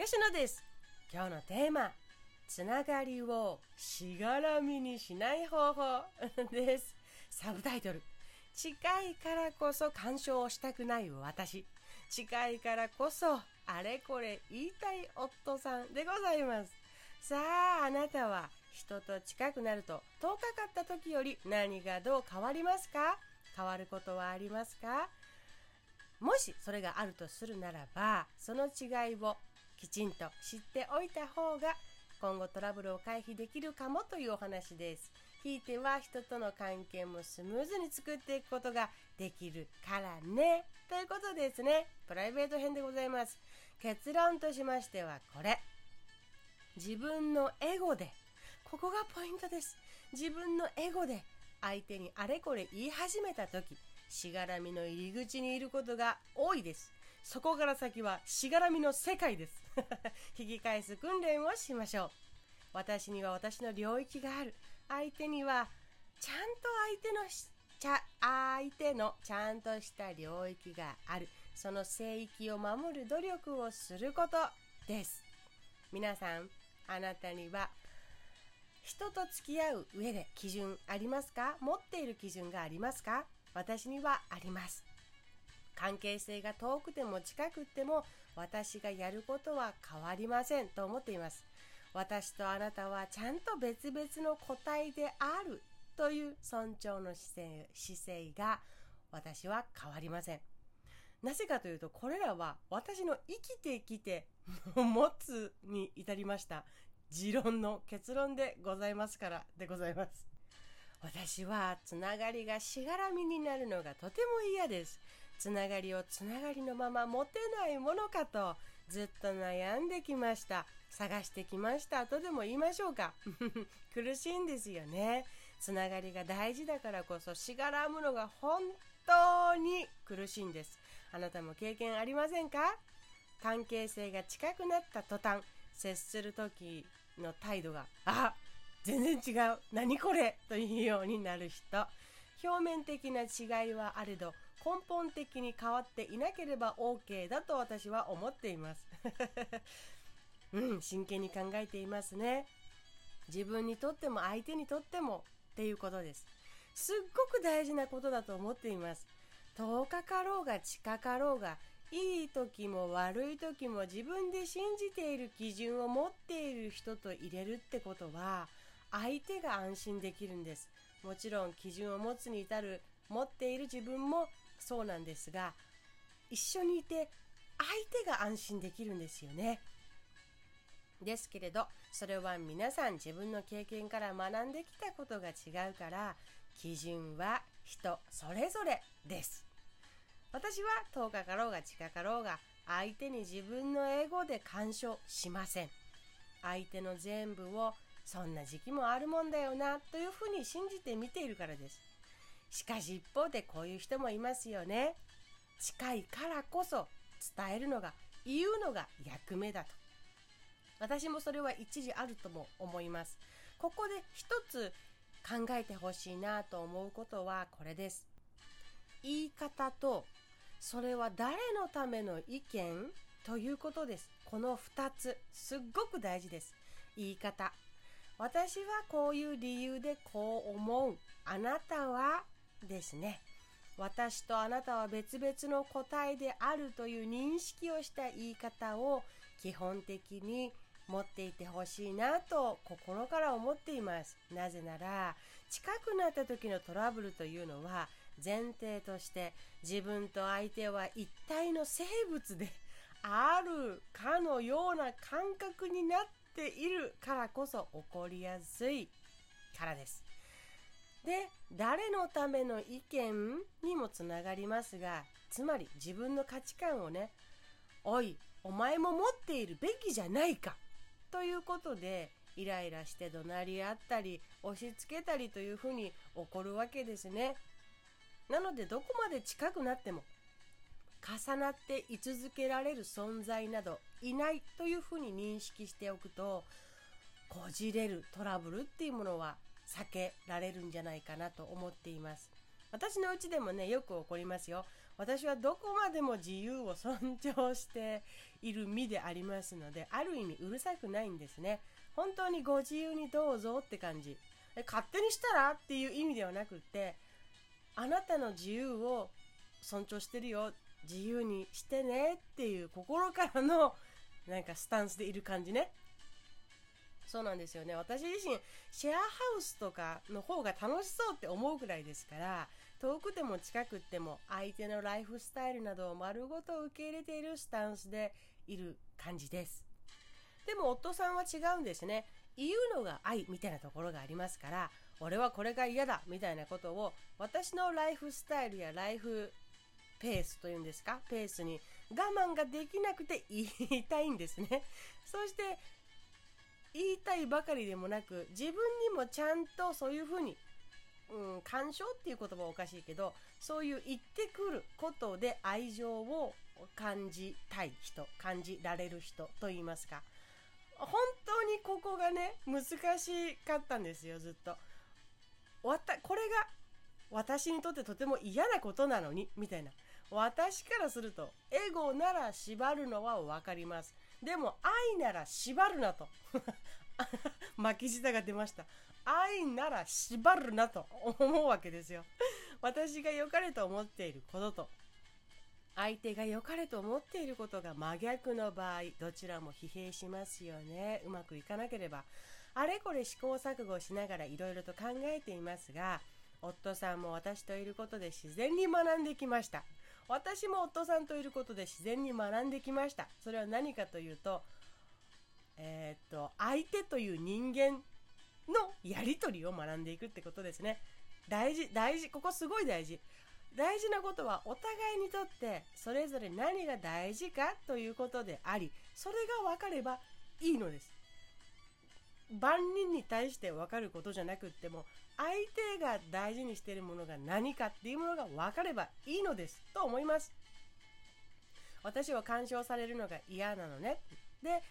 吉野です。今日のテーマつながりをしがらみにしない方法 です。サブタイトル。近いからこそ干渉をしたくない私。近いからこそあれこれ言いたい夫さんでございます。さああなたは人と近くなると遠かかった時より何がどう変わりますか？変わることはありますか？もしそれがあるとするならばその違いをきちんと知っておいた方が今後トラブルを回避できるかもというお話です。ひいては人との関係もスムーズに作っていくことができるからね。ということですね。プライベート編でございます。結論としましてはこれ。自分のエゴで、ここがポイントです。自分のエゴで相手にあれこれ言い始めた時、しがらみの入り口にいることが多いです。そこから先はしがらみの世界です。引き返す訓練をしましょう。私には私の領域がある。相手にはちゃんと相手のちゃ相手のちゃんとした領域がある。その聖域を守る努力をすることです。皆さん、あなたには人と付き合う上で基準ありますか？持っている基準がありますか？私にはあります。関係性が遠くても近くても私がやることは変わりませんと思っています。私とあなたはちゃんと別々の個体であるという尊重の姿勢姿勢が私は変わりません。なぜかというとこれらは私の生きてきて持つに至りました持論の結論でございますからでございます。私はつながりがしがらみになるのがとても嫌です。つながりをつながりのまま持てないものかとずっと悩んできました。探してきました。とでも言いましょうか。苦しいんですよね。つながりが大事だからこそしがらむのが本当に苦しいんです。あなたも経験ありませんか？関係性が近くなった途端接する時の態度があ全然違う。何これ？というようになる人。表面的な違いはあれど根本的に変わっていなければ OK だと私は思っています。うん真剣に考えていますね。自分にとっても相手にとってもっていうことです。すっごく大事なことだと思っています。遠かかろうが近かろうがいい時も悪い時も自分で信じている基準を持っている人と入れるってことは相手が安心できるんです。もちろん基準を持つに至る持っている自分もそうなんですが一緒にいて相手が安心できるんですよね。ですけれどそれは皆さん自分の経験から学んできたことが違うから基準は人それぞれです。私は遠かかろうが近かろうが相手に自分の英語で干渉しません。相手の全部をそんな時期もあるもんだよなというふうに信じて見ているからです。しかし一方でこういう人もいますよね。近いからこそ伝えるのが言うのが役目だと。私もそれは一時あるとも思います。ここで一つ考えてほしいなと思うことはこれです。言い方とそれは誰のための意見ということです。この2つすっごく大事です。言い方。私はこういう理由でこう思う。あなたはですね。私とあなたは別々の個体であるという認識をした言い方を基本的に持っていてほしいなと心から思っています。なぜなら近くなった時のトラブルというのは前提として自分と相手は一体の生物であるかのような感覚になっているからこそ起こりやすいからです。で誰のための意見にもつながりますがつまり自分の価値観をねおいお前も持っているべきじゃないかということでイライラして怒鳴り合ったり押し付けたりというふうに起こるわけですね。なのでどこまで近くなっても重なって居続けられる存在などいないというふうに認識しておくとこじれるトラブルっていうものは避けられるんじゃないかなと思っています。私のうちでもねよく起こりますよ。私はどこまでも自由を尊重している身でありますのである意味うるさくないんですね。本当にご自由にどうぞって感じ。勝手にしたらっていう意味ではなくってあなたの自由を尊重してるよ。自由にしてねっていう心からのなんかスタンスでいる感じね。そうなんですよね。私自身シェアハウスとかの方が楽しそうって思うくらいですから遠くても近くても相手のライフスタイルなどを丸ごと受け入れているスタンスでいる感じです。でも夫さんは違うんですね。言うのが愛みたいなところがありますから俺はこれが嫌だみたいなことを私のライフスタイルやライフペースというんですか？ペースに我慢ができなくて言いたいんですね。そして言いたいばかりでもなく自分にもちゃんとそういうふうに、うん、干渉っていう言葉はおかしいけどそういう言ってくることで愛情を感じたい人感じられる人と言いますか。本当にここがね難しかったんですよずっと。わたこれが私にとってとても嫌なことなのにみたいな。私からするとエゴなら縛るのは分かります。でも愛なら縛るなと。巻き舌が出ました。愛なら縛るなと思うわけですよ。私が良かれと思っていることと相手が良かれと思っていることが真逆の場合どちらも疲弊しますよね。うまくいかなければ。あれこれ試行錯誤しながらいろいろと考えていますが夫さんも私といることで自然に学んできました。私も夫さんといることで自然に学んできました。それは何かというとえー、っと相手という人間のやり取りを学んでいくってことですね。大事大事ここすごい大事。大事なことはお互いにとってそれぞれ何が大事かということでありそれが分かればいいのです。万人に対して分かることじゃなくっても相手が大事にしているものが何かっていうものが分かればいいのですと思います。私は干渉されるのが嫌なのね。で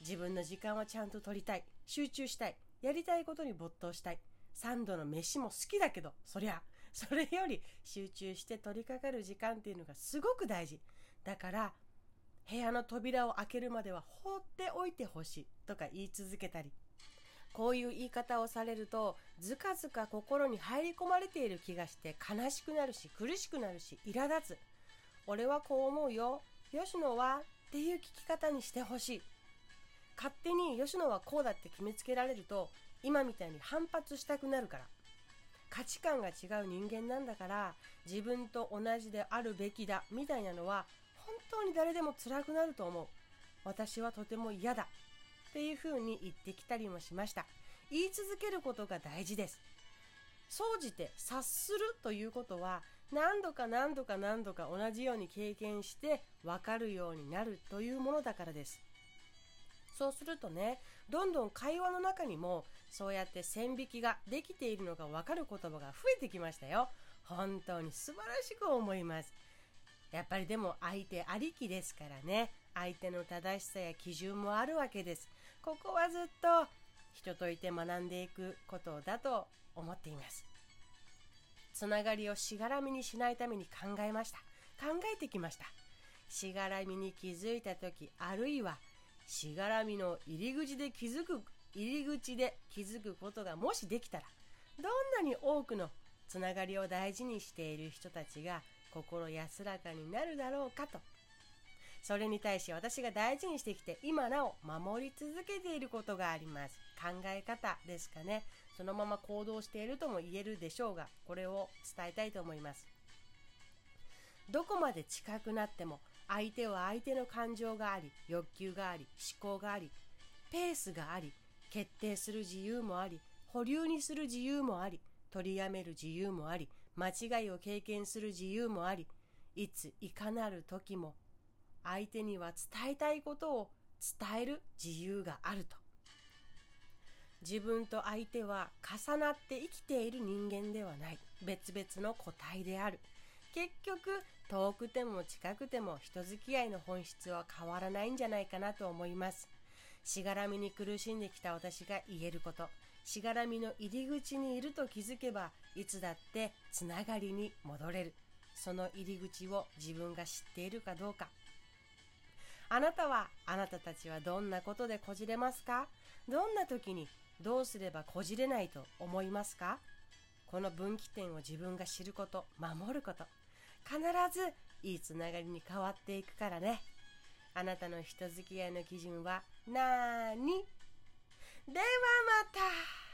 自分の時間はちゃんと取りたい。集中したい。やりたいことに没頭したい。3度の飯も好きだけどそりゃそれより集中して取り掛かる時間っていうのがすごく大事。だから部屋の扉を開けるまでは放っておいてほしいとか言い続けたりこういう言い方をされるとずかずか心に入り込まれている気がして悲しくなるし苦しくなるし苛立つ。俺はこう思うよ。吉野はっていう聞き方にしてほしい。勝手に吉野はこうだって決めつけられると今みたいに反発したくなるから。価値観が違う人間なんだから自分と同じであるべきだみたいなのは本当に誰でも辛くなると思う。私はとても嫌だ。っていうふうに言ってきたりもしました。言い続けることが大事です。総じて察するということは何度か何度か何度か同じように経験して分かるようになるというものだからです。そうするとねどんどん会話の中にもそうやって線引きができているのが分かる言葉が増えてきましたよ。本当に素晴らしく思います。やっぱりでも相手ありきですからね。相手の正しさや基準もあるわけです。ここはずっと人といて学んでいくことだと思っています。つながりをしがらみにしないために考えました。考えてきました。しがらみに気づいた時あるいはしがらみの入り口で気づく入り口で気づくことがもしできたらどんなに多くのつながりを大事にしている人たちが心安らかになるだろうかとそれに対し私が大事にしてきて今なお守り続けていることがあります。考え方ですかね。そのまま行動しているとも言えるでしょうがこれを伝えたいと思います。どこまで近くなっても相手は相手の感情があり欲求があり思考がありペースがあり決定する自由もあり保留にする自由もあり取りやめる自由もあり間違いを経験する自由もありいついかなる時も相手には伝えたいことを伝える自由があると。自分と相手は重なって生きている人間ではない。別々の個体である。結局遠くても近くても人付き合いの本質は変わらないんじゃないかなと思います。しがらみに苦しんできた私が言えること。しがらみの入り口にいると気づけばいつだってつながりに戻れる。その入り口を自分が知っているかどうか。あなたはあなたたちはどんなことでこじれますか？どんな時にどうすればこじれないと思いますか？この分岐点を自分が知ること守ること。必ずいいつながりに変わっていくからね。あなたの人付き合いの基準はなーにではまた。